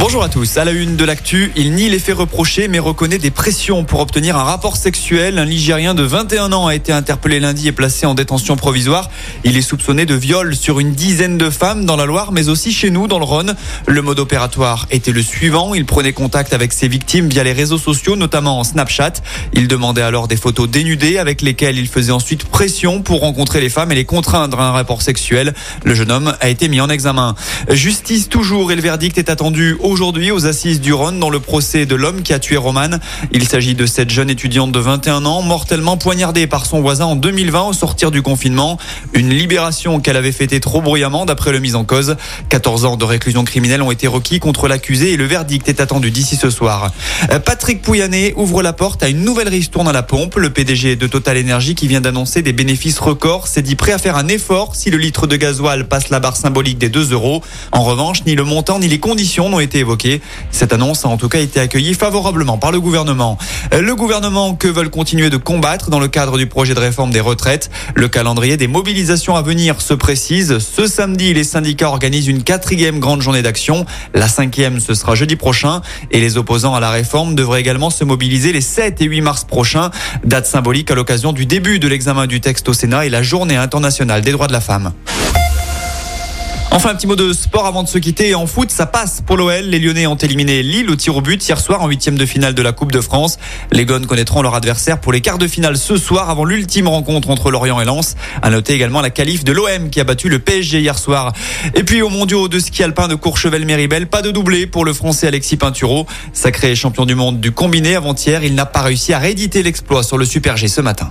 Bonjour à tous. À la une de l'actu, il nie les faits reprochés mais reconnaît des pressions pour obtenir un rapport sexuel. Un Ligérien de 21 ans a été interpellé lundi et placé en détention provisoire. Il est soupçonné de viol sur une dizaine de femmes dans la Loire mais aussi chez nous dans le Rhône. Le mode opératoire était le suivant. Il prenait contact avec ses victimes via les réseaux sociaux, notamment en Snapchat. Il demandait alors des photos dénudées avec lesquelles il faisait ensuite pression pour rencontrer les femmes et les contraindre à un rapport sexuel. Le jeune homme a été mis en examen. Justice toujours et le verdict est attendu aujourd'hui aux assises du Rhône dans le procès de l'homme qui a tué Roman. Il s'agit de cette jeune étudiante de 21 ans mortellement poignardée par son voisin en 2020 au sortir du confinement. Une libération qu'elle avait fêtée trop bruyamment d'après le mise en cause. 14 ans de réclusion criminelle ont été requis contre l'accusé et le verdict est attendu d'ici ce soir. Euh, Patrick Pouyanné ouvre la porte à une nouvelle ristourne à la pompe. Le PDG de Total Energy qui vient d'annoncer des bénéfices records s'est dit prêt à faire un effort si le litre de gasoil passe la barre symbolique des 2 euros. En revanche, ni le montant ni les conditions n'ont été évoquées. Cette annonce a en tout cas été accueillie favorablement par le gouvernement. Euh, Le gouvernement que veulent continuer de combattre dans le cadre du projet de réforme des retraites. Le calendrier des mobilisations à venir se précise. Ce samedi, les syndicats organisent une quatrième grande journée d'action. La cinquième, ce sera jeudi prochain. Et les opposants à la réforme devraient également se mobiliser les 7 et 8 mars prochains. Date symbolique à l'occasion du début de l'examen du texte au Sénat et la journée internationale des droits de la femme. Enfin, un petit mot de sport avant de se quitter. En foot, ça passe pour l'OL. Les Lyonnais ont éliminé Lille au tir au but hier soir en huitième de finale de la Coupe de France. Les Gones connaîtront leur adversaire pour les quarts de finale ce soir avant l'ultime rencontre entre Lorient et Lens. À noter également la qualif de l'OM qui a battu le PSG hier soir. Et puis au mondiaux de ski alpin de Courchevel-Méribel, pas de doublé pour le français Alexis Pinturo. Sacré champion du monde du combiné avant-hier, il n'a pas réussi à rééditer l'exploit sur le Super G ce matin.